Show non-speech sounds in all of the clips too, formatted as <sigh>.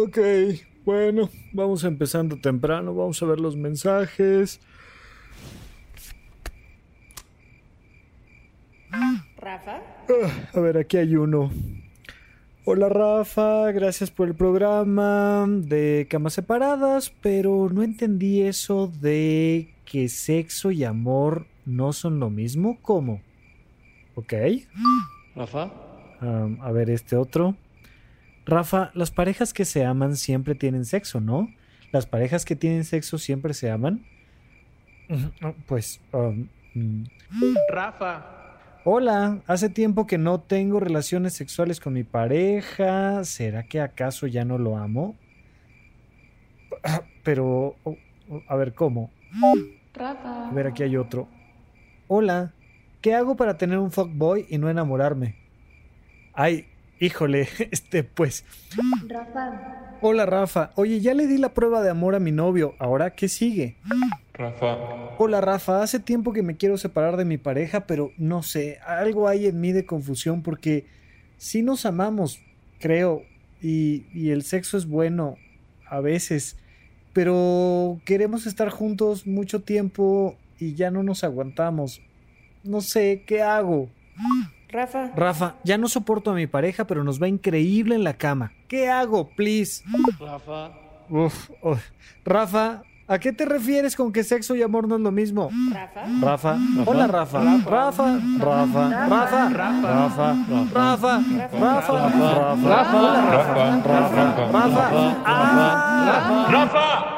Ok, bueno, vamos empezando temprano, vamos a ver los mensajes. Rafa. Ah, a ver, aquí hay uno. Hola Rafa, gracias por el programa de camas separadas, pero no entendí eso de que sexo y amor no son lo mismo. ¿Cómo? ¿Ok? Rafa. Um, a ver, este otro. Rafa, las parejas que se aman siempre tienen sexo, ¿no? Las parejas que tienen sexo siempre se aman. Ujú, Pues... um, mm. Rafa. Hola, hace tiempo que no tengo relaciones sexuales con mi pareja. ¿Será que acaso ya no lo amo? <coughs> Pero, oh, oh, a ver, ¿cómo? Rafa. A ver, aquí hay otro. Hola, ¿qué hago para tener un fuckboy y no enamorarme? Ay, híjole, <laughs> este, pues. Rafa. Hola, Rafa. Oye, ya le di la prueba de amor a mi novio. ¿Ahora qué sigue? Rafa. Hola Rafa, hace tiempo que me quiero separar de mi pareja, pero no sé, algo hay en mí de confusión porque sí nos amamos, creo, y, y el sexo es bueno a veces, pero queremos estar juntos mucho tiempo y ya no nos aguantamos. No sé, ¿qué hago? Rafa. Rafa, ya no soporto a mi pareja, pero nos va increíble en la cama. ¿Qué hago, please? Rafa. Uf, uf. Rafa, ¿a qué te refieres con que sexo y amor no es lo mismo? Rafa. Rafa. Hola, Rafa. Rafa. Rafa. Rafa. Rafa. Rafa. Rafa. Rafa. Hola, Rafa. Rafa. Rafa. Ah. Rafa.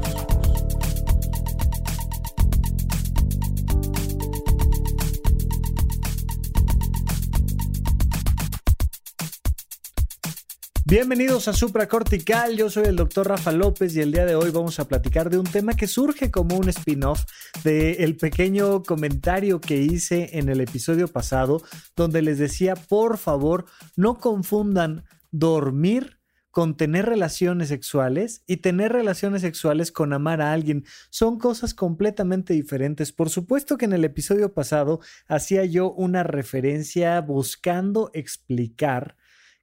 Bienvenidos a Supracortical, yo soy el doctor Rafa López y el día de hoy vamos a platicar de un tema que surge como un spin-off del pequeño comentario que hice en el episodio pasado donde les decía por favor no confundan dormir con tener relaciones sexuales y tener relaciones sexuales con amar a alguien. Son cosas completamente diferentes. Por supuesto que en el episodio pasado hacía yo una referencia buscando explicar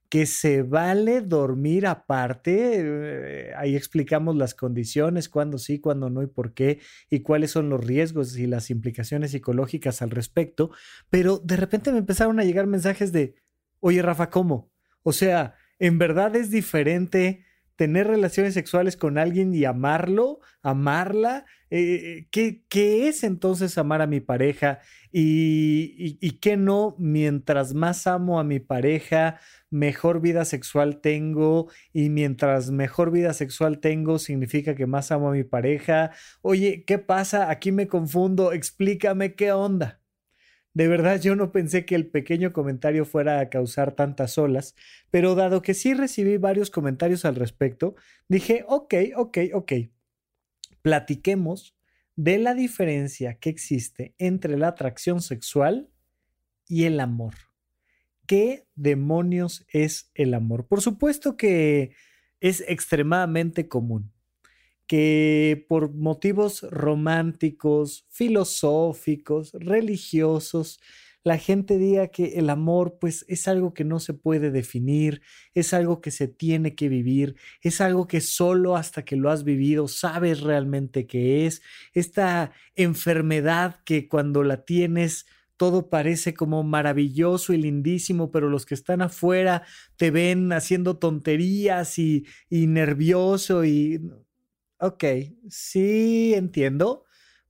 que se vale dormir aparte. eh, ahí explicamos las condiciones, cuándo sí, cuándo no y por qué, y cuáles son los riesgos y las implicaciones psicológicas al respecto. Pero de repente me empezaron a llegar mensajes de, oye Rafa, ¿cómo? O sea, ¿en verdad es diferente tener relaciones sexuales con alguien y amarlo, amarla? Eh, ¿qué, qué es entonces amar a mi pareja? Y, y, y qué no, mientras más amo a mi pareja, mejor vida sexual tengo y mientras mejor vida sexual tengo significa que más amo a mi pareja. Oye, ¿qué pasa? Aquí me confundo, explícame qué onda. De verdad yo no pensé que el pequeño comentario fuera a causar tantas olas, pero dado que sí recibí varios comentarios al respecto, dije, ok, ok, ok, platiquemos de la diferencia que existe entre la atracción sexual y el amor. ¿Qué demonios es el amor? Por supuesto que es extremadamente común que por motivos románticos, filosóficos, religiosos, la gente diga que el amor pues es algo que no se puede definir, es algo que se tiene que vivir, es algo que solo hasta que lo has vivido sabes realmente qué es, esta enfermedad que cuando la tienes todo parece como maravilloso y lindísimo, pero los que están afuera te ven haciendo tonterías y, y nervioso y... Ok, sí entiendo,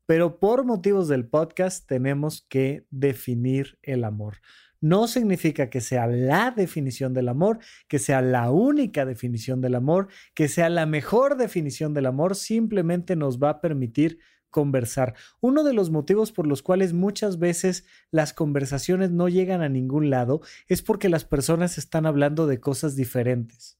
pero por motivos del podcast tenemos que definir el amor. No significa que sea la definición del amor, que sea la única definición del amor, que sea la mejor definición del amor, simplemente nos va a permitir conversar. Uno de los motivos por los cuales muchas veces las conversaciones no llegan a ningún lado es porque las personas están hablando de cosas diferentes.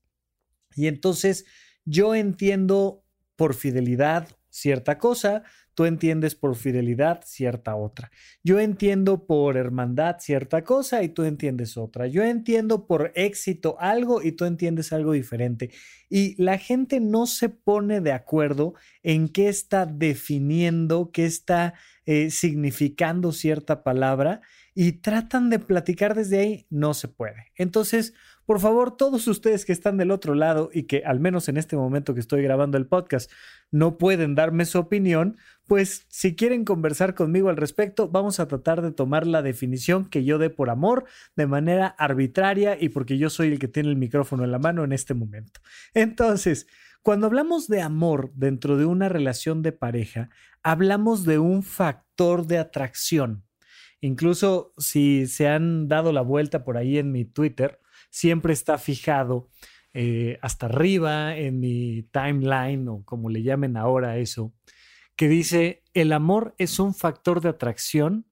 Y entonces yo entiendo por fidelidad cierta cosa, tú entiendes por fidelidad cierta otra. Yo entiendo por hermandad cierta cosa y tú entiendes otra. Yo entiendo por éxito algo y tú entiendes algo diferente. Y la gente no se pone de acuerdo en qué está definiendo, qué está eh, significando cierta palabra y tratan de platicar desde ahí, no se puede. Entonces, por favor, todos ustedes que están del otro lado y que al menos en este momento que estoy grabando el podcast no pueden darme su opinión, pues si quieren conversar conmigo al respecto, vamos a tratar de tomar la definición que yo dé por amor de manera arbitraria y porque yo soy el que tiene el micrófono en la mano en este momento. Entonces, cuando hablamos de amor dentro de una relación de pareja, hablamos de un factor de atracción. Incluso si se han dado la vuelta por ahí en mi Twitter, siempre está fijado eh, hasta arriba en mi timeline o como le llamen ahora eso, que dice, el amor es un factor de atracción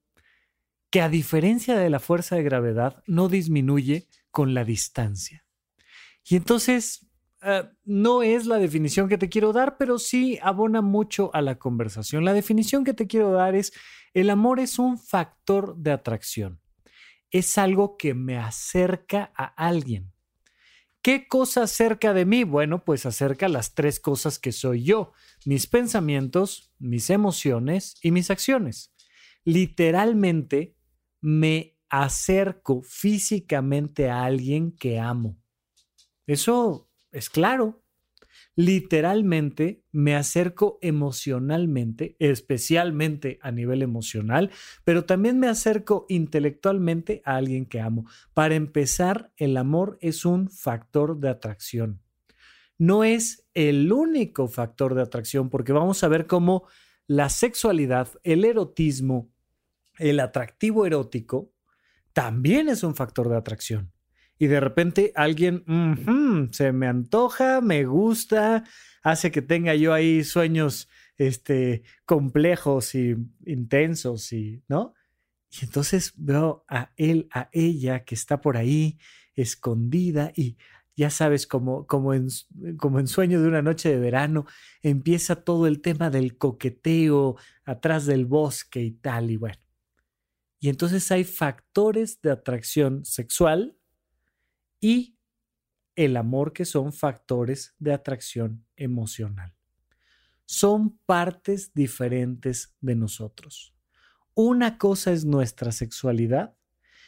que a diferencia de la fuerza de gravedad no disminuye con la distancia. Y entonces, eh, no es la definición que te quiero dar, pero sí abona mucho a la conversación. La definición que te quiero dar es el amor es un factor de atracción. Es algo que me acerca a alguien. ¿Qué cosa acerca de mí? Bueno, pues acerca las tres cosas que soy yo, mis pensamientos, mis emociones y mis acciones. Literalmente me acerco físicamente a alguien que amo. Eso es claro literalmente me acerco emocionalmente, especialmente a nivel emocional, pero también me acerco intelectualmente a alguien que amo. Para empezar, el amor es un factor de atracción. No es el único factor de atracción, porque vamos a ver cómo la sexualidad, el erotismo, el atractivo erótico, también es un factor de atracción y de repente alguien se me antoja, me gusta, hace que tenga yo ahí sueños este, complejos y intensos y, ¿no? Y entonces veo a él, a ella que está por ahí escondida y ya sabes, como, como, en, como en sueño de una noche de verano, empieza todo el tema del coqueteo atrás del bosque y tal, y bueno. Y entonces hay factores de atracción sexual y el amor que son factores de atracción emocional. Son partes diferentes de nosotros. Una cosa es nuestra sexualidad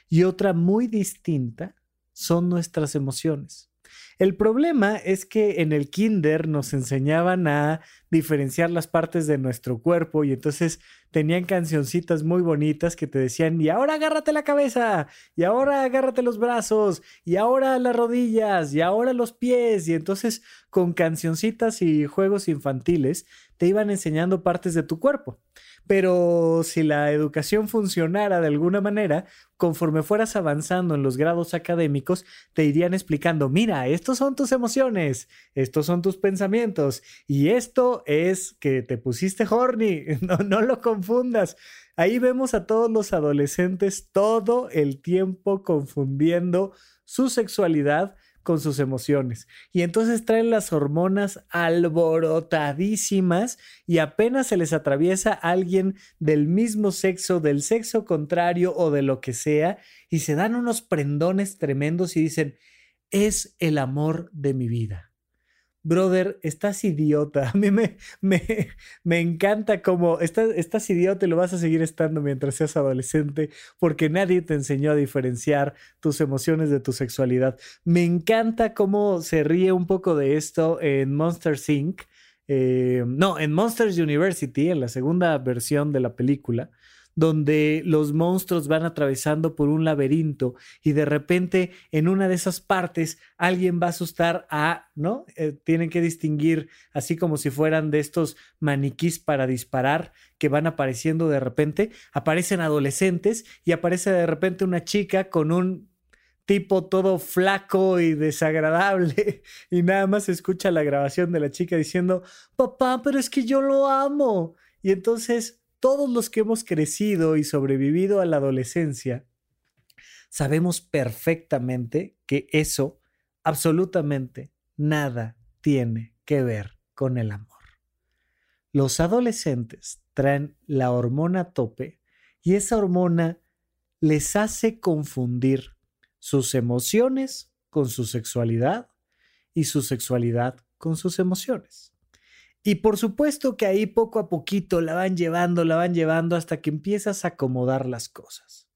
y otra muy distinta son nuestras emociones. El problema es que en el kinder nos enseñaban a diferenciar las partes de nuestro cuerpo y entonces tenían cancioncitas muy bonitas que te decían, y ahora agárrate la cabeza, y ahora agárrate los brazos, y ahora las rodillas, y ahora los pies, y entonces con cancioncitas y juegos infantiles te iban enseñando partes de tu cuerpo. Pero si la educación funcionara de alguna manera, conforme fueras avanzando en los grados académicos, te irían explicando, mira, estos son tus emociones, estos son tus pensamientos, y esto es que te pusiste horny, <laughs> no, no lo confundas. Ahí vemos a todos los adolescentes todo el tiempo confundiendo su sexualidad con sus emociones. Y entonces traen las hormonas alborotadísimas y apenas se les atraviesa alguien del mismo sexo, del sexo contrario o de lo que sea, y se dan unos prendones tremendos y dicen, es el amor de mi vida brother, estás idiota. <laughs> A mí me, me, me encanta cómo estás, estás idiota y lo vas a seguir estando mientras seas adolescente porque nadie te enseñó a diferenciar tus emociones de tu sexualidad. Me encanta cómo se ríe un poco de esto en Monster Inc. Eh, no, en Monsters University, en la segunda versión de la película donde los monstruos van atravesando por un laberinto y de repente en una de esas partes alguien va a asustar a, ¿no? Eh, tienen que distinguir así como si fueran de estos maniquís para disparar que van apareciendo de repente, aparecen adolescentes y aparece de repente una chica con un tipo todo flaco y desagradable <laughs> y nada más se escucha la grabación de la chica diciendo, papá, pero es que yo lo amo. Y entonces todos los que hemos crecido y sobrevivido a la adolescencia, sabemos perfectamente que eso absolutamente nada tiene que ver con el amor. Los adolescentes traen la hormona a tope y esa hormona les hace confundir sus emociones con su sexualidad y su sexualidad con sus emociones. Y por supuesto que ahí poco a poquito la van llevando, la van llevando hasta que empiezas a acomodar las cosas.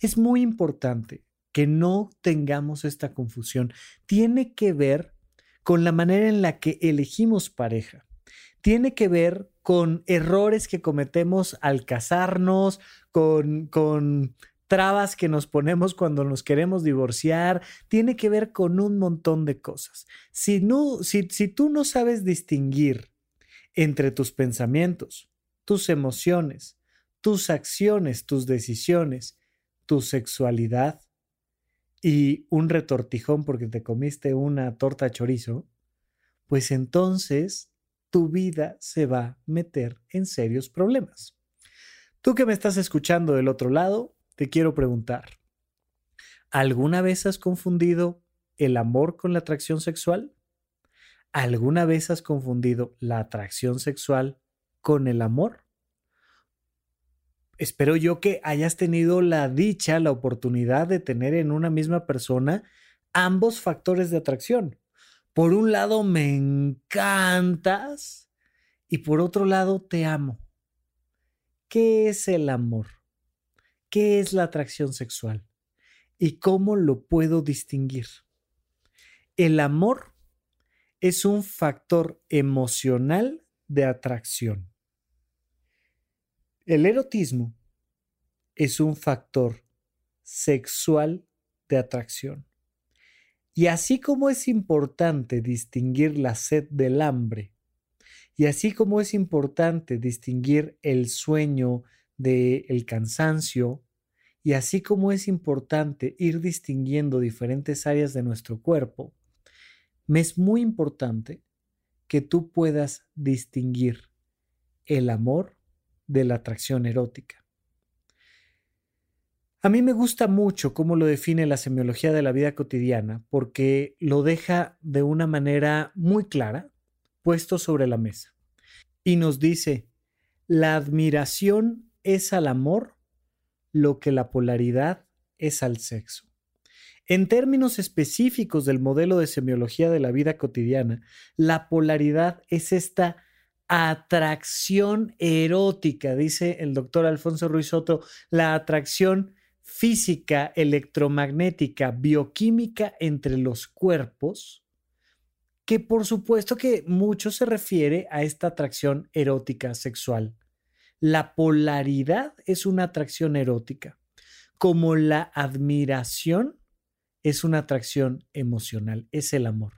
Es muy importante que no tengamos esta confusión. Tiene que ver con la manera en la que elegimos pareja. Tiene que ver con errores que cometemos al casarnos, con, con trabas que nos ponemos cuando nos queremos divorciar, tiene que ver con un montón de cosas. Si, no, si, si tú no sabes distinguir entre tus pensamientos, tus emociones, tus acciones, tus decisiones, tu sexualidad y un retortijón porque te comiste una torta chorizo, pues entonces tu vida se va a meter en serios problemas. Tú que me estás escuchando del otro lado, te quiero preguntar, ¿alguna vez has confundido el amor con la atracción sexual? ¿Alguna vez has confundido la atracción sexual con el amor? Espero yo que hayas tenido la dicha, la oportunidad de tener en una misma persona ambos factores de atracción. Por un lado, me encantas y por otro lado, te amo. ¿Qué es el amor? ¿Qué es la atracción sexual? ¿Y cómo lo puedo distinguir? El amor es un factor emocional de atracción. El erotismo es un factor sexual de atracción. Y así como es importante distinguir la sed del hambre, y así como es importante distinguir el sueño del cansancio, y así como es importante ir distinguiendo diferentes áreas de nuestro cuerpo, me es muy importante que tú puedas distinguir el amor de la atracción erótica. A mí me gusta mucho cómo lo define la semiología de la vida cotidiana porque lo deja de una manera muy clara puesto sobre la mesa y nos dice, la admiración es al amor lo que la polaridad es al sexo. En términos específicos del modelo de semiología de la vida cotidiana, la polaridad es esta atracción erótica, dice el doctor Alfonso Ruiz Soto, la atracción física, electromagnética, bioquímica entre los cuerpos, que por supuesto que mucho se refiere a esta atracción erótica sexual. La polaridad es una atracción erótica, como la admiración es una atracción emocional, es el amor.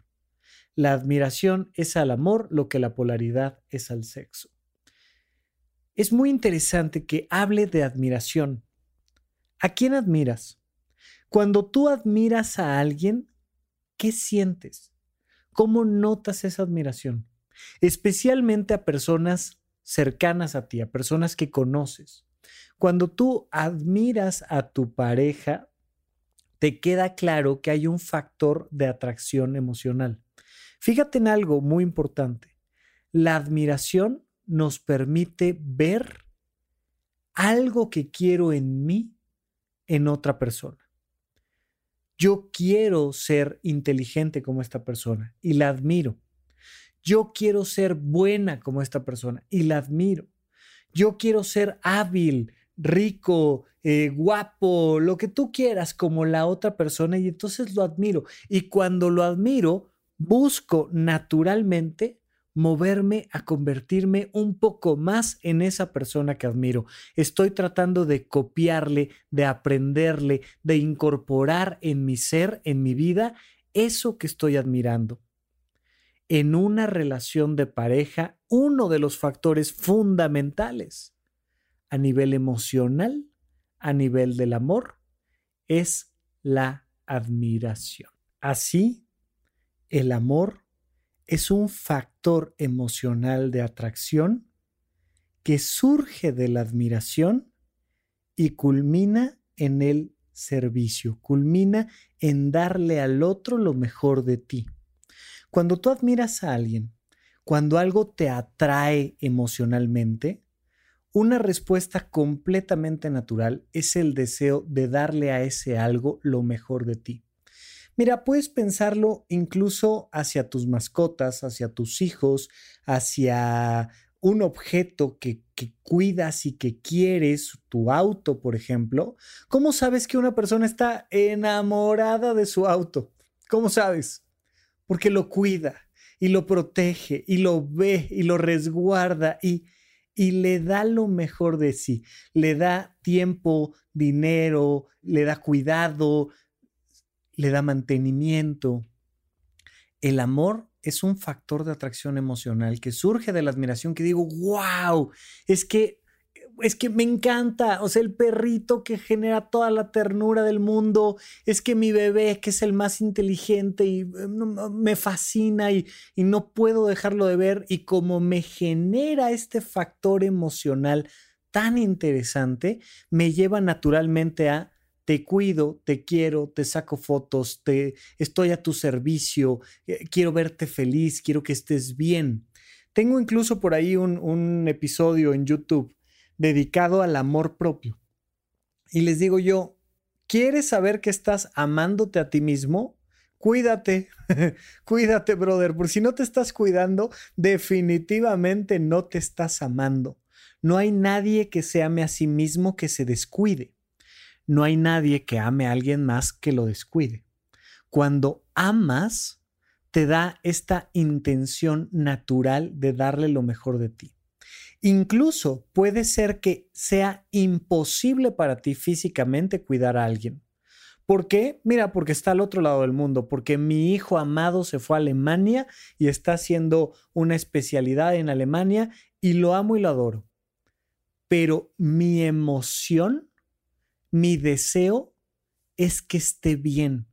La admiración es al amor lo que la polaridad es al sexo. Es muy interesante que hable de admiración. ¿A quién admiras? Cuando tú admiras a alguien, ¿qué sientes? ¿Cómo notas esa admiración? Especialmente a personas cercanas a ti, a personas que conoces. Cuando tú admiras a tu pareja, te queda claro que hay un factor de atracción emocional. Fíjate en algo muy importante. La admiración nos permite ver algo que quiero en mí en otra persona. Yo quiero ser inteligente como esta persona y la admiro. Yo quiero ser buena como esta persona y la admiro. Yo quiero ser hábil, rico, eh, guapo, lo que tú quieras como la otra persona y entonces lo admiro. Y cuando lo admiro, busco naturalmente moverme a convertirme un poco más en esa persona que admiro. Estoy tratando de copiarle, de aprenderle, de incorporar en mi ser, en mi vida, eso que estoy admirando en una relación de pareja uno de los factores fundamentales a nivel emocional, a nivel del amor, es la admiración. Así, el amor es un factor emocional de atracción que surge de la admiración y culmina en el servicio, culmina en darle al otro lo mejor de ti. Cuando tú admiras a alguien, cuando algo te atrae emocionalmente, Una respuesta completamente natural es el deseo de darle a ese algo lo mejor de ti. Mira, puedes pensarlo incluso hacia tus mascotas, hacia tus hijos, hacia un objeto que, cuidas y que quieres, tu auto, por ejemplo. ¿Cómo sabes que una persona está enamorada de su auto? ¿Cómo sabes? Porque lo cuida y lo protege y lo ve y lo resguarda y, y le da lo mejor de sí. Le da tiempo, dinero, le da cuidado, le da mantenimiento. El amor es un factor de atracción emocional que surge de la admiración que digo, wow, es que es que me encanta, o sea, el perrito que genera toda la ternura del mundo, es que mi bebé que es el más inteligente y eh, me fascina y, no puedo dejarlo de ver y como me genera este factor emocional tan interesante, me lleva naturalmente a te cuido, te quiero, te saco fotos, te estoy a tu servicio, eh, quiero verte feliz, quiero que estés bien. Tengo incluso por ahí un episodio en YouTube dedicado al amor propio. Y les digo yo, ¿quieres saber que estás amándote a ti mismo? Cuídate, <laughs> cuídate, brother, porque si no te estás cuidando, definitivamente no te estás amando. No hay nadie que se ame a sí mismo que se descuide no hay nadie que ame a alguien más que lo descuide. Cuando amas, te da esta intención natural de darle lo mejor de ti. Incluso puede ser que sea imposible para ti físicamente cuidar a alguien. ¿Por qué? Mira, porque está al otro lado del mundo, porque mi hijo amado se fue a Alemania y está haciendo una especialidad en Alemania y lo amo y lo adoro. Pero mi emoción mi deseo es que esté bien,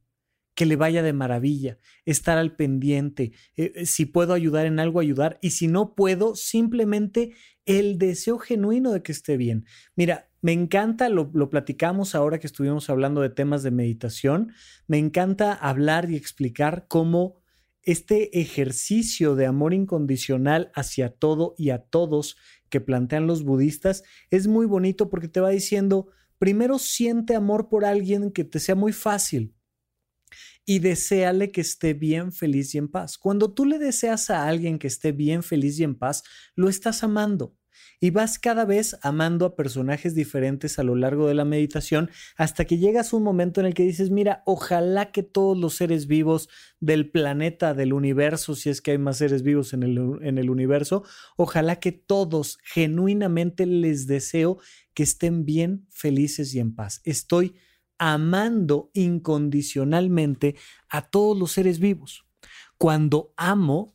que le vaya de maravilla, estar al pendiente, eh, eh, si puedo ayudar en algo, ayudar, y si no puedo, simplemente el deseo genuino de que esté bien. Mira, me encanta, lo, lo platicamos ahora que estuvimos hablando de temas de meditación, me encanta hablar y explicar cómo este ejercicio de amor incondicional hacia todo y a todos que plantean los budistas es muy bonito porque te va diciendo, primero siente amor por alguien que te sea muy fácil y deséale que esté bien, feliz y en paz. Cuando tú le deseas a alguien que esté bien, feliz y en paz, lo estás amando y vas cada vez amando a personajes diferentes a lo largo de la meditación hasta que llegas a un momento en el que dices, mira, ojalá que todos los seres vivos del planeta, del universo, si es que hay más seres vivos en el, en el universo, ojalá que todos genuinamente les deseo que estén bien, felices y en paz. Estoy amando incondicionalmente a todos los seres vivos. Cuando amo,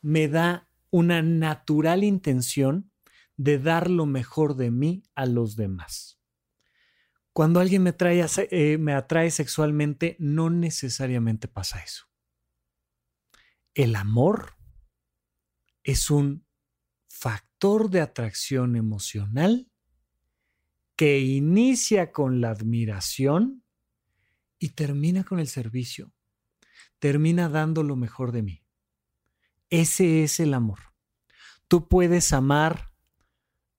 me da una natural intención de dar lo mejor de mí a los demás. Cuando alguien me, trae, eh, me atrae sexualmente, no necesariamente pasa eso. El amor es un factor de atracción emocional que inicia con la admiración y termina con el servicio. Termina dando lo mejor de mí. Ese es el amor. Tú puedes amar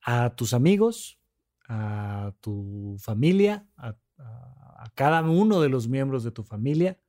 a tus amigos, a tu familia, a, cada uno de los miembros de tu familia.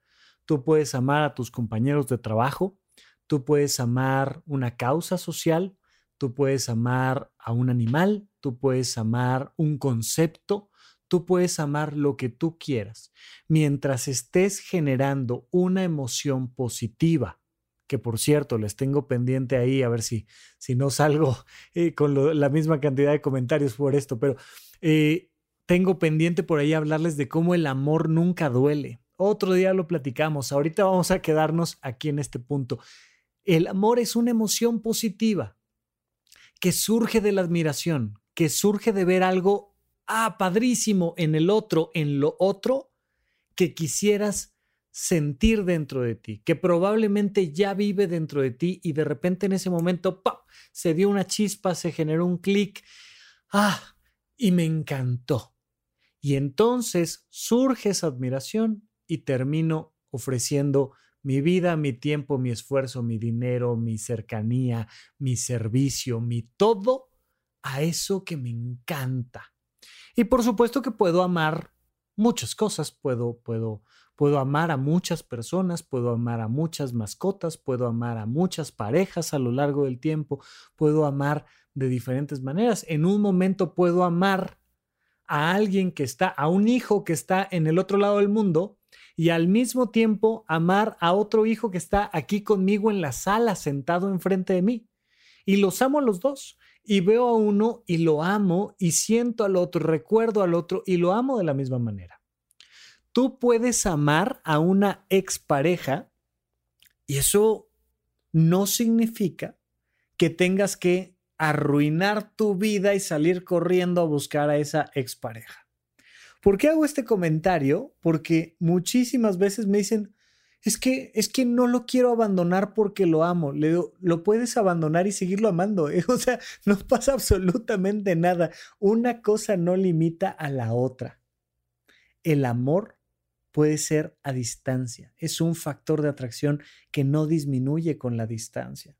Tú puedes amar a tus compañeros de trabajo, tú puedes amar una causa social, tú puedes amar a un animal, tú puedes amar un concepto, tú puedes amar lo que tú quieras, mientras estés generando una emoción positiva que por cierto les tengo pendiente ahí a ver si, si no salgo eh, con la misma cantidad de comentarios por esto, pero eh, tengo pendiente por ahí hablarles de cómo el amor nunca duele. Otro día lo platicamos, ahorita vamos a quedarnos aquí en este punto. El amor es una emoción positiva que surge de la admiración, que surge de ver algo, ah, padrísimo en el otro, en lo otro, que quisieras sentir dentro de ti, que probablemente ya vive dentro de ti y de repente en ese momento ¡pap! se dio una chispa, se generó un clic, ah, y me encantó. Y entonces surge esa admiración y termino ofreciendo mi vida, mi tiempo, mi esfuerzo, mi dinero, mi cercanía, mi servicio, mi todo a eso que me encanta. Y por supuesto que puedo amar muchas cosas, puedo, puedo, puedo amar a muchas personas, puedo amar a muchas mascotas, puedo amar a muchas parejas a lo largo del tiempo, puedo amar de diferentes maneras. En un momento puedo amar a alguien que está, a un hijo que está en el otro lado del mundo y al mismo tiempo amar a otro hijo que está aquí conmigo en la sala sentado enfrente de mí. Y los amo a los dos. Y veo a uno y lo amo y siento al otro, recuerdo al otro y lo amo de la misma manera. Tú puedes amar a una expareja y eso no significa que tengas que arruinar tu vida y salir corriendo a buscar a esa expareja. ¿Por qué hago este comentario? Porque muchísimas veces me dicen, es que, es que no lo quiero abandonar porque lo amo. Le digo, lo puedes abandonar y seguirlo amando. ¿eh? <laughs> O sea, no pasa absolutamente nada. Una cosa no limita a la otra. El amor puede ser a distancia. Es un factor de atracción que no disminuye con la distancia.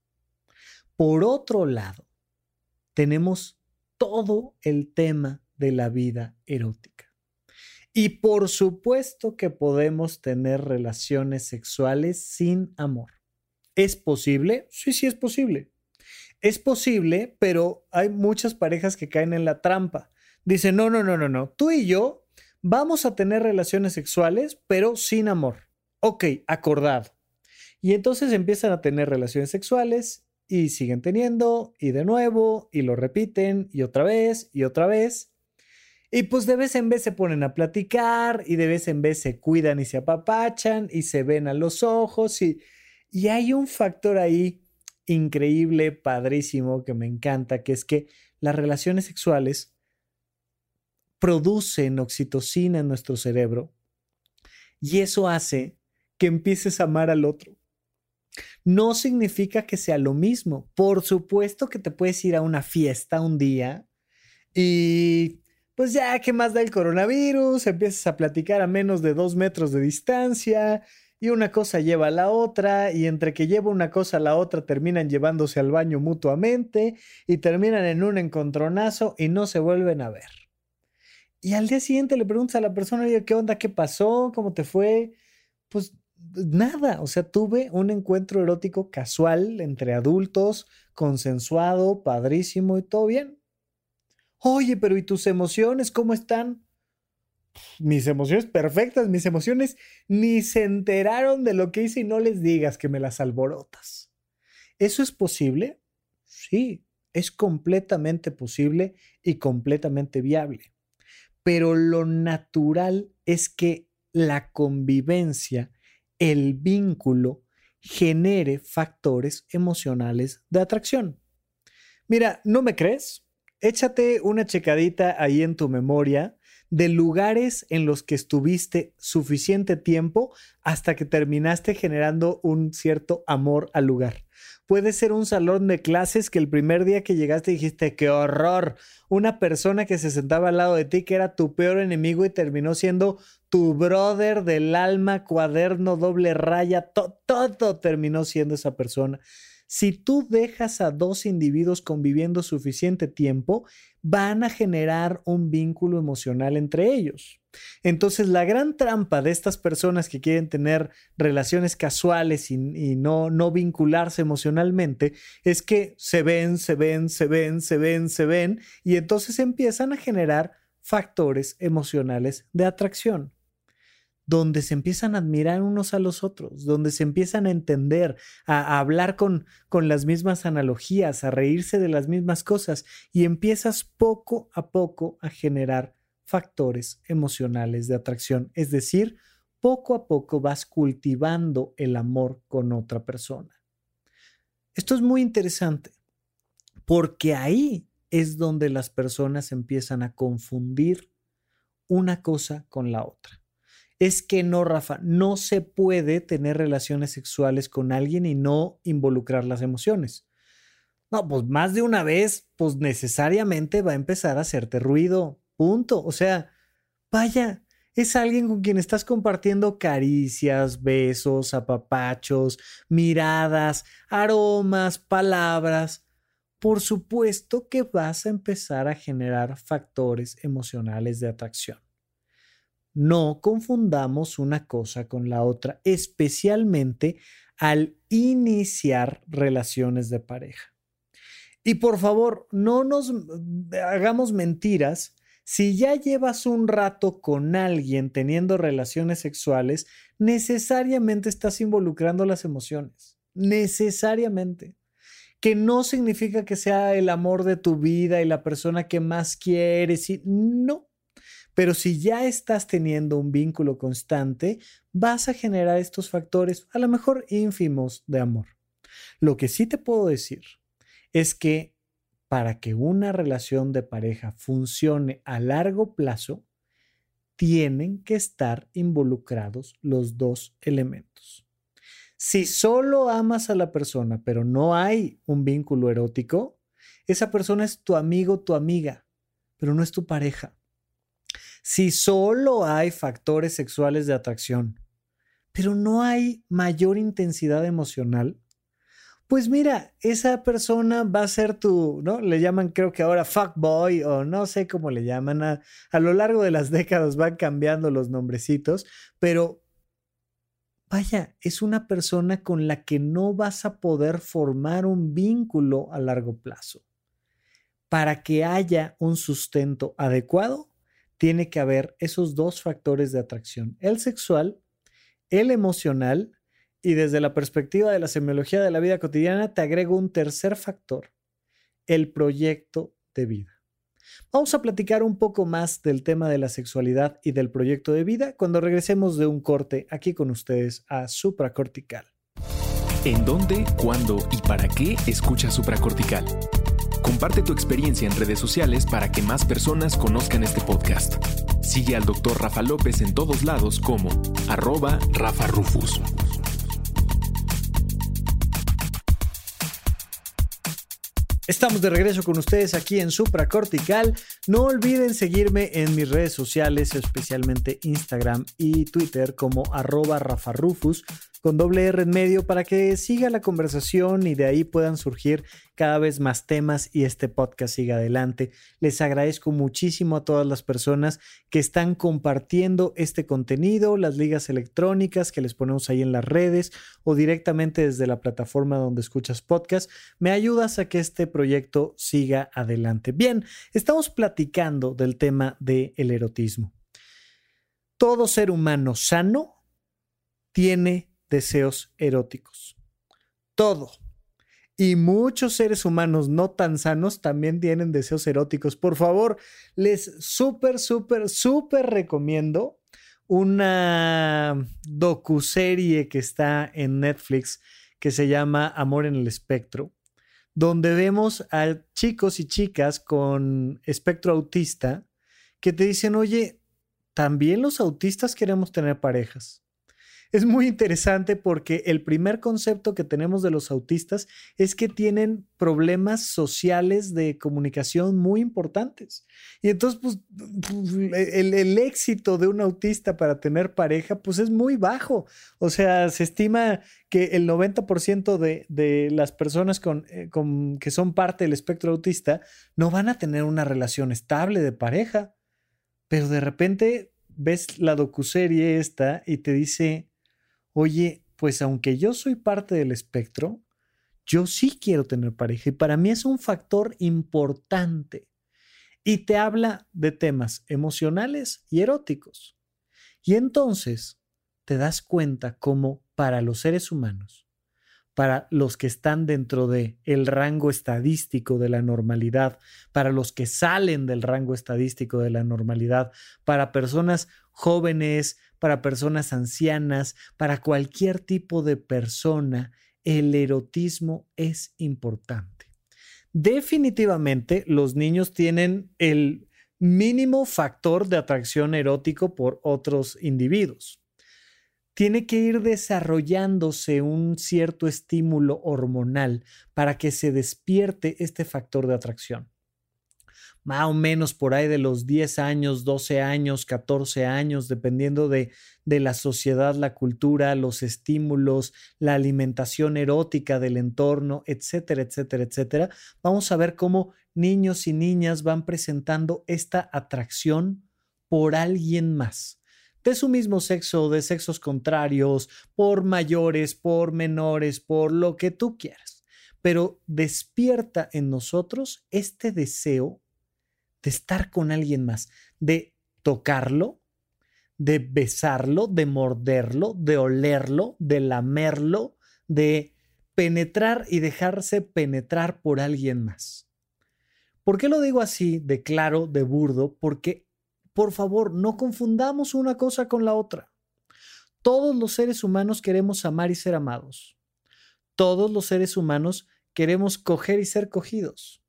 Por otro lado, tenemos todo el tema de la vida erótica. Y por supuesto que podemos tener relaciones sexuales sin amor. ¿Es posible? Sí, sí es posible. Es posible, pero hay muchas parejas que caen en la trampa. Dicen, no, no, no, no, no. Tú y yo vamos a tener relaciones sexuales, pero sin amor. Ok, acordado. Y entonces empiezan a tener relaciones sexuales y siguen teniendo, y de nuevo, y lo repiten, y otra vez, y otra vez. Y pues de vez en vez se ponen a platicar y de vez en vez se cuidan y se apapachan y se ven a los ojos y, y hay un factor ahí increíble, padrísimo, que me encanta, que es que las relaciones sexuales producen oxitocina en nuestro cerebro y eso hace que empieces a amar al otro. No significa que sea lo mismo. Por supuesto que te puedes ir a una fiesta un día y pues ya, ¿qué más da el coronavirus? Empiezas a platicar a menos de dos metros de distancia y una cosa lleva a la otra y entre que lleva una cosa a la otra terminan llevándose al baño mutuamente y terminan en un encontronazo y no se vuelven a ver. Y al día siguiente le preguntas a la persona, ¿qué onda? ¿Qué pasó? ¿Cómo te fue? Pues nada, o sea, tuve un encuentro erótico casual entre adultos, consensuado, padrísimo y todo bien. Oye, pero ¿y tus emociones cómo están? Mis emociones perfectas, mis emociones ni se enteraron de lo que hice y no les digas que me las alborotas. ¿Eso es posible? Sí, es completamente posible y completamente viable. Pero lo natural es que la convivencia, el vínculo, genere factores emocionales de atracción. Mira, ¿no me crees? échate una checadita ahí en tu memoria de lugares en los que estuviste suficiente tiempo hasta que terminaste generando un cierto amor al lugar. Puede ser un salón de clases que el primer día que llegaste dijiste, qué horror. Una persona que se sentaba al lado de ti que era tu peor enemigo y terminó siendo tu brother del alma, cuaderno, doble raya, todo terminó siendo esa persona. Si tú dejas a dos individuos conviviendo suficiente tiempo, van a generar un vínculo emocional entre ellos. Entonces, la gran trampa de estas personas que quieren tener relaciones casuales y, no, no vincularse emocionalmente es que se ven, se ven, se ven, se ven, se ven, y entonces empiezan a generar factores emocionales de atracción donde se empiezan a admirar unos a los otros, donde se empiezan a entender, a, hablar con, con las mismas analogías, a reírse de las mismas cosas y empiezas poco a poco a generar factores emocionales de atracción, es decir, poco a poco vas cultivando el amor con otra persona. Esto es muy interesante porque ahí es donde las personas empiezan a confundir una cosa con la otra es que no, Rafa, no se puede tener relaciones sexuales con alguien y no involucrar las emociones. No, pues más de una vez, pues necesariamente va a empezar a hacerte ruido. Punto. O sea, vaya, es alguien con quien estás compartiendo caricias, besos, apapachos, miradas, aromas, palabras por supuesto que vas a empezar a generar factores emocionales de atracción. No confundamos una cosa con la otra, especialmente al iniciar relaciones de pareja. Y por favor, no nos hagamos mentiras. Si ya llevas un rato con alguien teniendo relaciones sexuales, necesariamente estás involucrando las emociones. Necesariamente. Que no significa que sea el amor de tu vida y la persona que más quieres. Y no. Pero si ya estás teniendo un vínculo constante, vas a generar estos factores, a lo mejor ínfimos, de amor. Lo que sí te puedo decir es que para que una relación de pareja funcione a largo plazo, tienen que estar involucrados los dos elementos. Si solo amas a la persona, pero no hay un vínculo erótico, esa persona es tu amigo, tu amiga, pero no es tu pareja. Si solo hay factores sexuales de atracción, pero no hay mayor intensidad emocional, pues mira, esa persona va a ser tu, ¿no? Le llaman creo que ahora fuckboy o no sé cómo le llaman. A, a lo largo de las <laughs> décadas van cambiando los nombrecitos, pero vaya, es una persona con la que no vas a poder formar un vínculo a largo plazo. Para que haya un sustento adecuado, tiene que haber esos dos factores de atracción, el sexual, el emocional y desde la perspectiva de la semiología de la vida cotidiana, te agrego un tercer factor, el proyecto de vida. Vamos a platicar un poco más del tema de la sexualidad y del proyecto de vida cuando regresemos de un corte aquí con ustedes a Supracortical. ¿En dónde, cuándo y para qué escucha Supracortical? Comparte tu experiencia en redes sociales para que más personas conozcan este podcast. Sigue al Dr. Rafa López en todos lados como arroba Rafa Rufus. Estamos de regreso con ustedes aquí en Supracortical. No olviden seguirme en mis redes sociales, especialmente Instagram y Twitter como arroba rafarufus con doble R en medio para que siga la conversación y de ahí puedan surgir cada vez más temas y este podcast siga adelante. Les agradezco muchísimo a todas las personas que están compartiendo este contenido, las ligas electrónicas que les ponemos ahí en las redes o directamente desde la plataforma donde escuchas podcast. Me ayudas a que este proyecto siga adelante. Bien, estamos platicando del tema del erotismo. Todo ser humano sano tiene deseos eróticos. Todo. Y muchos seres humanos no tan sanos también tienen deseos eróticos. Por favor, les súper, súper, súper recomiendo una docuserie que está en Netflix que se llama Amor en el Espectro, donde vemos a chicos y chicas con espectro autista que te dicen, oye, también los autistas queremos tener parejas es muy interesante porque el primer concepto que tenemos de los autistas es que tienen problemas sociales de comunicación muy importantes. Y entonces, pues, el, éxito de un autista para tener pareja, pues es muy bajo. O sea, se estima que el 90% de, de, las personas con, eh, con, que son parte del espectro autista no van a tener una relación estable de pareja. Pero de repente ves la docuserie esta y te dice, oye, pues aunque yo soy parte del espectro, yo sí quiero tener pareja y para mí es un factor importante. Y te habla de temas emocionales y eróticos. Y entonces te das cuenta cómo para los seres humanos, para los que están dentro de el rango estadístico de la normalidad, para los que salen del rango estadístico de la normalidad, para personas jóvenes, para personas ancianas, para cualquier tipo de persona, el erotismo es importante. Definitivamente los niños tienen el mínimo factor de atracción erótico por otros individuos. Tiene que ir desarrollándose un cierto estímulo hormonal para que se despierte este factor de atracción. Más o menos por ahí de los 10 años, 12 años, 14 años, dependiendo de, de la sociedad, la cultura, los estímulos, la alimentación erótica del entorno, etcétera, etcétera, etcétera, vamos a ver cómo niños y niñas van presentando esta atracción por alguien más de su mismo sexo, de sexos contrarios, por mayores, por menores, por lo que tú quieras. Pero despierta en nosotros este deseo de estar con alguien más, de tocarlo, de besarlo, de morderlo, de olerlo, de lamerlo, de penetrar y dejarse penetrar por alguien más. ¿Por qué lo digo así, de claro, de burdo? Porque, por favor, no confundamos una cosa con la otra. Todos los seres humanos queremos amar y ser amados. Todos los seres humanos queremos coger y ser cogidos.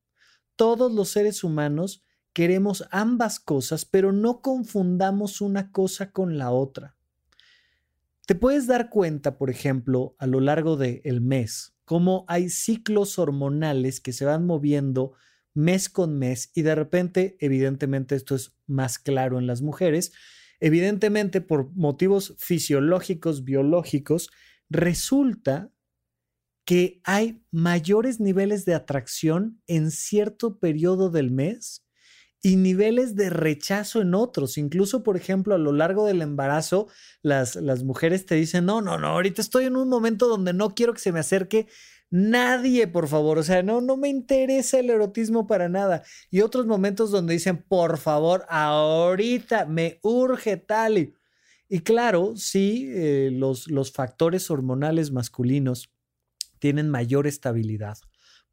Todos los seres humanos queremos ambas cosas, pero no confundamos una cosa con la otra. Te puedes dar cuenta, por ejemplo, a lo largo del mes, cómo hay ciclos hormonales que se van moviendo mes con mes y de repente, evidentemente esto es más claro en las mujeres, evidentemente por motivos fisiológicos, biológicos, resulta que hay mayores niveles de atracción en cierto periodo del mes y niveles de rechazo en otros. Incluso, por ejemplo, a lo largo del embarazo, las, las mujeres te dicen, no, no, no, ahorita estoy en un momento donde no quiero que se me acerque nadie, por favor. O sea, no, no me interesa el erotismo para nada. Y otros momentos donde dicen, por favor, ahorita me urge tal. Y, y claro, sí, eh, los, los factores hormonales masculinos tienen mayor estabilidad,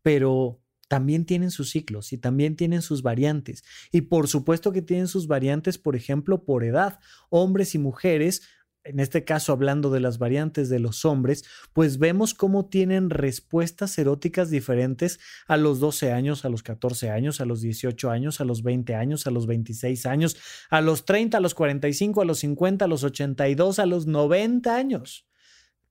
pero también tienen sus ciclos y también tienen sus variantes. Y por supuesto que tienen sus variantes, por ejemplo, por edad. Hombres y mujeres, en este caso hablando de las variantes de los hombres, pues vemos cómo tienen respuestas eróticas diferentes a los 12 años, a los 14 años, a los 18 años, a los 20 años, a los 26 años, a los 30, a los 45, a los 50, a los 82, a los 90 años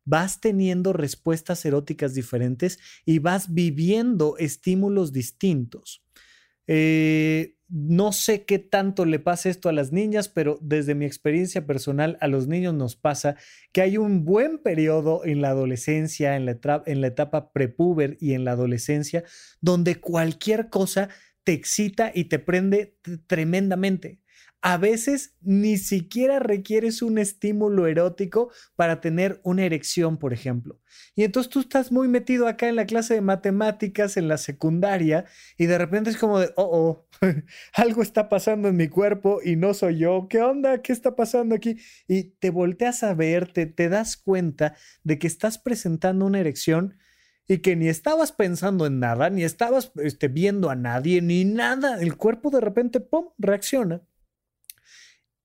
vas teniendo respuestas eróticas diferentes y vas viviendo estímulos distintos. Eh, no sé qué tanto le pasa esto a las niñas, pero desde mi experiencia personal a los niños nos pasa que hay un buen periodo en la adolescencia, en la, en la etapa prepuber y en la adolescencia, donde cualquier cosa te excita y te prende tremendamente a veces ni siquiera requieres un estímulo erótico para tener una erección, por ejemplo. Y entonces tú estás muy metido acá en la clase de matemáticas, en la secundaria, y de repente es como de, oh, oh, <laughs> algo está pasando en mi cuerpo y no soy yo. ¿Qué onda? ¿Qué está pasando aquí? Y te volteas a ver, te, te das cuenta de que estás presentando una erección y que ni estabas pensando en nada, ni estabas este, viendo a nadie, ni nada. El cuerpo de repente, ¡pum!, reacciona.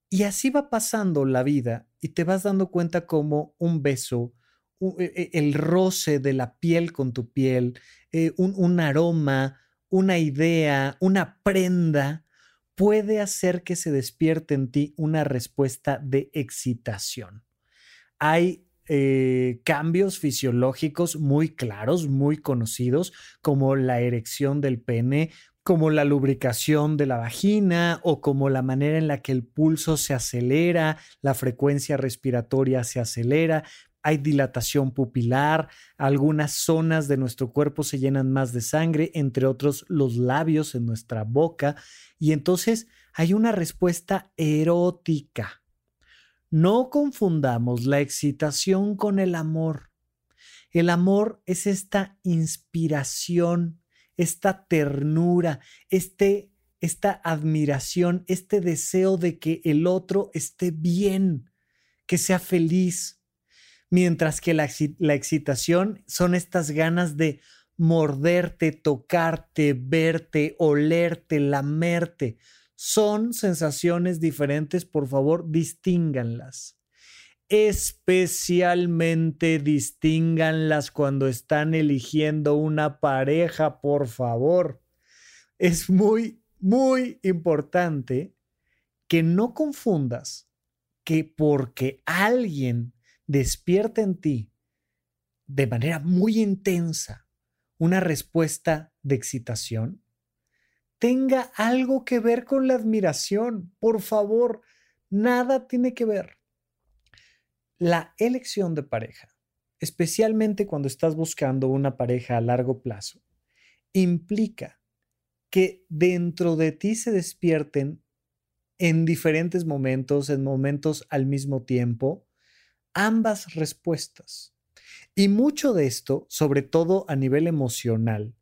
Y así va pasando la vida y te vas dando cuenta como un beso, e, e, el roce de la piel con tu piel, eh, un, aroma, una idea, una prenda, puede hacer que se despierte en ti una respuesta de excitación. Hay eh, cambios fisiológicos muy claros, muy conocidos, como la erección del pene, como la lubricación de la vagina o como la manera en la que el pulso se acelera, la frecuencia respiratoria se acelera, hay dilatación pupilar, algunas zonas de nuestro cuerpo se llenan más de sangre, entre otros los labios en nuestra boca, y entonces hay una respuesta erótica. No confundamos la excitación con el amor. El amor es esta inspiración esta ternura, este, esta admiración, este deseo de que el otro esté bien, que sea feliz, mientras que la, la excitación son estas ganas de morderte, tocarte, verte, olerte, lamerte. Son sensaciones diferentes, por favor, distínganlas especialmente distinganlas cuando están eligiendo una pareja, por favor. Es muy, muy importante que no confundas que porque alguien despierta en ti de manera muy intensa una respuesta de excitación, tenga algo que ver con la admiración. Por favor, nada tiene que ver. La elección de pareja, especialmente cuando estás buscando una pareja a largo plazo, implica que dentro de ti se despierten en diferentes momentos, en momentos al mismo tiempo, ambas respuestas. Y mucho de esto, sobre todo a nivel emocional,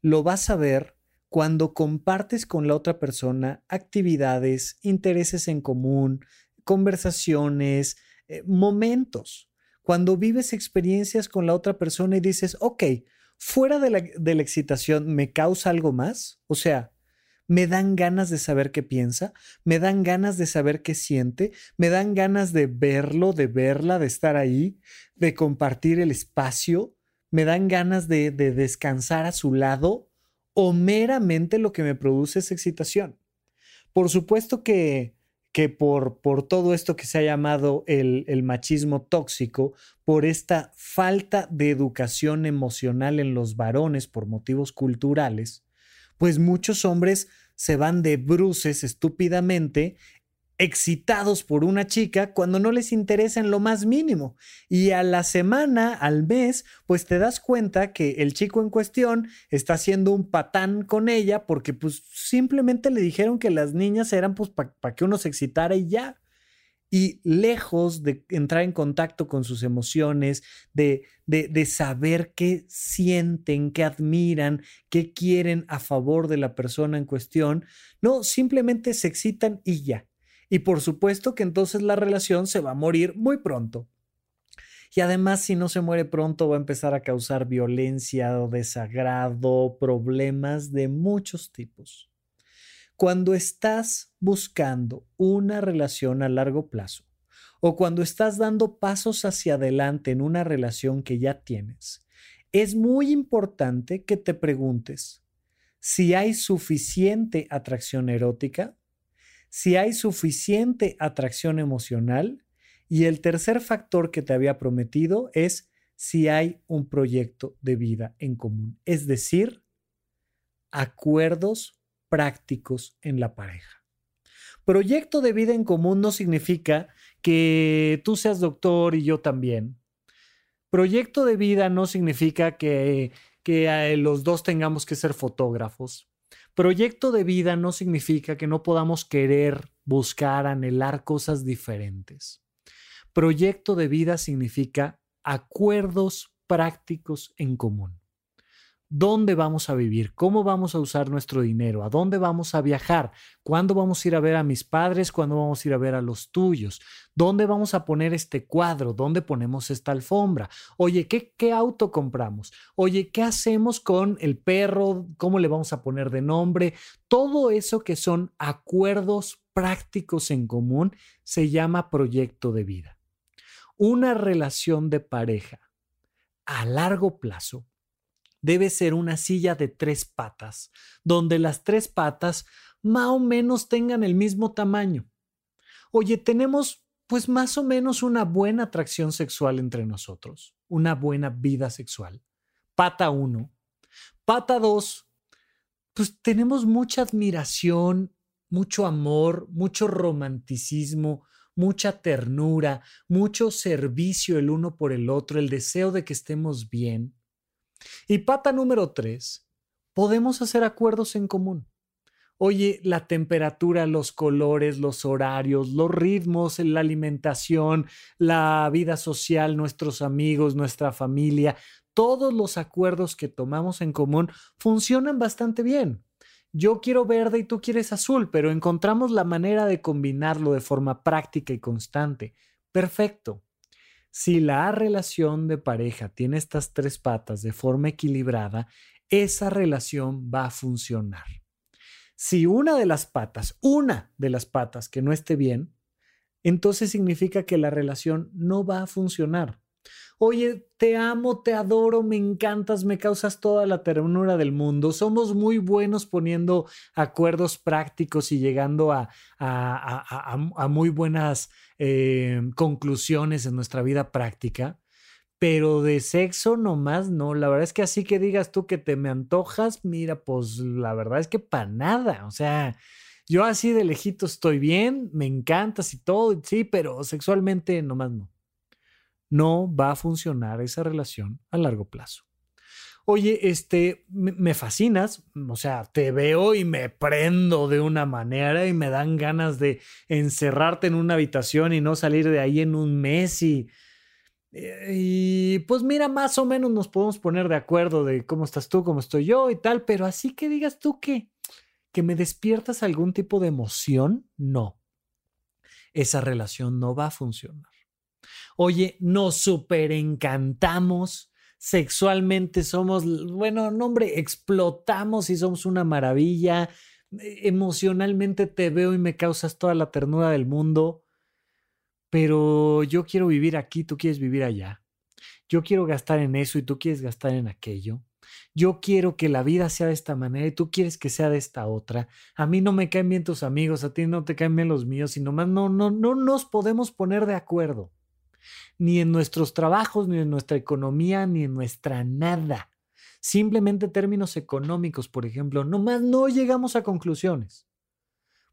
lo vas a ver cuando compartes con la otra persona actividades, intereses en común, conversaciones, eh, momentos. Cuando vives experiencias con la otra persona y dices, ok, fuera de la, de la excitación, ¿me causa algo más? O sea, me dan ganas de saber qué piensa, me dan ganas de saber qué siente, me dan ganas de verlo, de verla, de estar ahí, de compartir el espacio, me dan ganas de, de descansar a su lado o meramente lo que me produce es excitación. Por supuesto que, que por, por todo esto que se ha llamado el, el machismo tóxico, por esta falta de educación emocional en los varones por motivos culturales, pues muchos hombres se van de bruces estúpidamente excitados por una chica cuando no les interesa en lo más mínimo. Y a la semana, al mes, pues te das cuenta que el chico en cuestión está haciendo un patán con ella porque pues simplemente le dijeron que las niñas eran pues para que uno se excitara y ya y lejos de entrar en contacto con sus emociones, de, de, saber qué sienten, qué admiran, qué quieren a favor de la persona en cuestión, no, simplemente se excitan y ya. Y por supuesto que entonces la relación se va a morir muy pronto. Y además, si no se muere pronto, va a empezar a causar violencia o desagrado, problemas de muchos tipos. Cuando estás buscando una relación a largo plazo o cuando estás dando pasos hacia adelante en una relación que ya tienes, es muy importante que te preguntes si hay suficiente atracción erótica, si hay suficiente atracción emocional y el tercer factor que te había prometido es si hay un proyecto de vida en común, es decir, acuerdos prácticos en la pareja. Proyecto de vida en común no significa que tú seas doctor y yo también. Proyecto de vida no significa que, que eh, los dos tengamos que ser fotógrafos. Proyecto de vida no significa que no podamos querer, buscar, anhelar cosas diferentes. Proyecto de vida significa acuerdos prácticos en común dónde vamos a vivir, cómo vamos a usar nuestro dinero, a dónde vamos a viajar, cuándo vamos a ir a ver a mis padres, cuándo vamos a ir a ver a los tuyos, dónde vamos a poner este cuadro, dónde ponemos esta alfombra, oye, ¿qué, auto compramos? Oye, ¿qué hacemos con el perro? ¿Cómo le vamos a poner de nombre? Todo eso que son acuerdos prácticos en común se llama proyecto de vida. Una relación de pareja a largo plazo debe ser una silla de tres patas, donde las tres patas más o menos tengan el mismo tamaño. Oye, tenemos pues más o menos una buena atracción sexual entre nosotros, una buena vida sexual. Pata uno. Pata dos, pues tenemos mucha admiración, mucho amor, mucho romanticismo, mucha ternura, mucho servicio el uno por el otro, el deseo de que estemos bien. Y pata número tres, podemos hacer acuerdos en común. Oye, la temperatura, los colores, los horarios, los ritmos, la alimentación, la vida social, nuestros amigos, nuestra familia, todos los acuerdos que tomamos en común funcionan bastante bien. Yo quiero verde y tú quieres azul, pero encontramos la manera de combinarlo de forma práctica y constante. Perfecto. Si la relación de pareja tiene estas tres patas de forma equilibrada, esa relación va a funcionar. Si una de las patas, una de las patas que no esté bien, entonces significa que la relación no va a funcionar. Oye, te amo, te adoro, me encantas, me causas toda la ternura del mundo. Somos muy buenos poniendo acuerdos prácticos y llegando a, muy buenas eh, conclusiones en nuestra vida práctica, pero de sexo nomás no. La verdad es que así que digas tú que te me antojas, mira, pues la verdad es que para nada. O sea, yo así de lejito estoy bien, me encantas y todo, sí, pero sexualmente nomás no. No va a funcionar esa relación a largo plazo. Oye, este, me, fascinas, o sea, te veo y me prendo de una manera y me dan ganas de encerrarte en una habitación y no salir de ahí en un mes y, eh, y pues mira, más o menos nos podemos poner de acuerdo de cómo estás tú, cómo estoy yo y tal, pero así que digas tú que, que me despiertas algún tipo de emoción, no. Esa relación no va a funcionar. Oye, nos super encantamos sexualmente somos, bueno, no hombre, explotamos y somos una maravilla. Emocionalmente te veo y me causas toda la ternura del mundo, pero yo quiero vivir aquí, tú quieres vivir allá. Yo quiero gastar en eso y tú quieres gastar en aquello. Yo quiero que la vida sea de esta manera y tú quieres que sea de esta otra. A mí no me caen bien tus amigos, a ti no te caen bien los míos y nomás no, no, no nos podemos poner de acuerdo ni en nuestros trabajos, ni en nuestra economía, ni en nuestra nada. Simplemente términos económicos, por ejemplo, nomás no llegamos a conclusiones.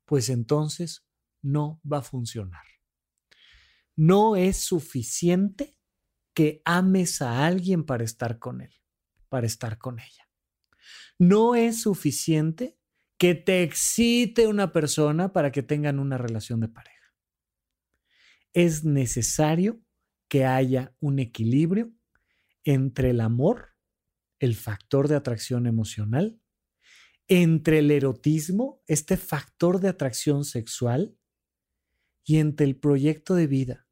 Pues entonces no va a funcionar. No es suficiente que ames a alguien para estar con él, para estar con ella. No es suficiente que te excite una persona para que tengan una relación de pareja. Es necesario que haya un equilibrio entre el amor, el factor de atracción emocional, entre el erotismo, este factor de atracción sexual, y entre el proyecto de vida,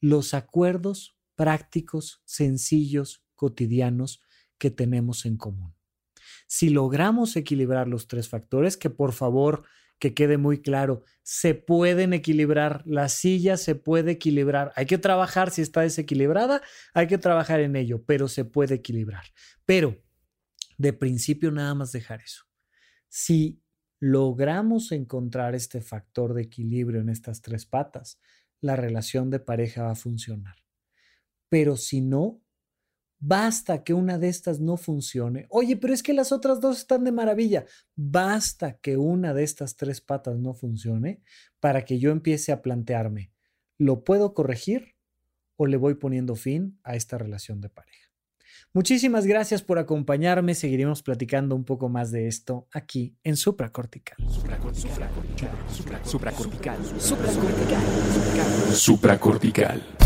los acuerdos prácticos, sencillos, cotidianos que tenemos en común. Si logramos equilibrar los tres factores, que por favor que quede muy claro, se pueden equilibrar, la silla se puede equilibrar, hay que trabajar si está desequilibrada, hay que trabajar en ello, pero se puede equilibrar. Pero de principio nada más dejar eso. Si logramos encontrar este factor de equilibrio en estas tres patas, la relación de pareja va a funcionar. Pero si no, Basta que una de estas no funcione. Oye, pero es que las otras dos están de maravilla. Basta que una de estas tres patas no funcione para que yo empiece a plantearme, ¿lo puedo corregir o le voy poniendo fin a esta relación de pareja? Muchísimas gracias por acompañarme. Seguiremos platicando un poco más de esto aquí en Supracortical. Supracortical. Supracortical. Supracortical. Supracortical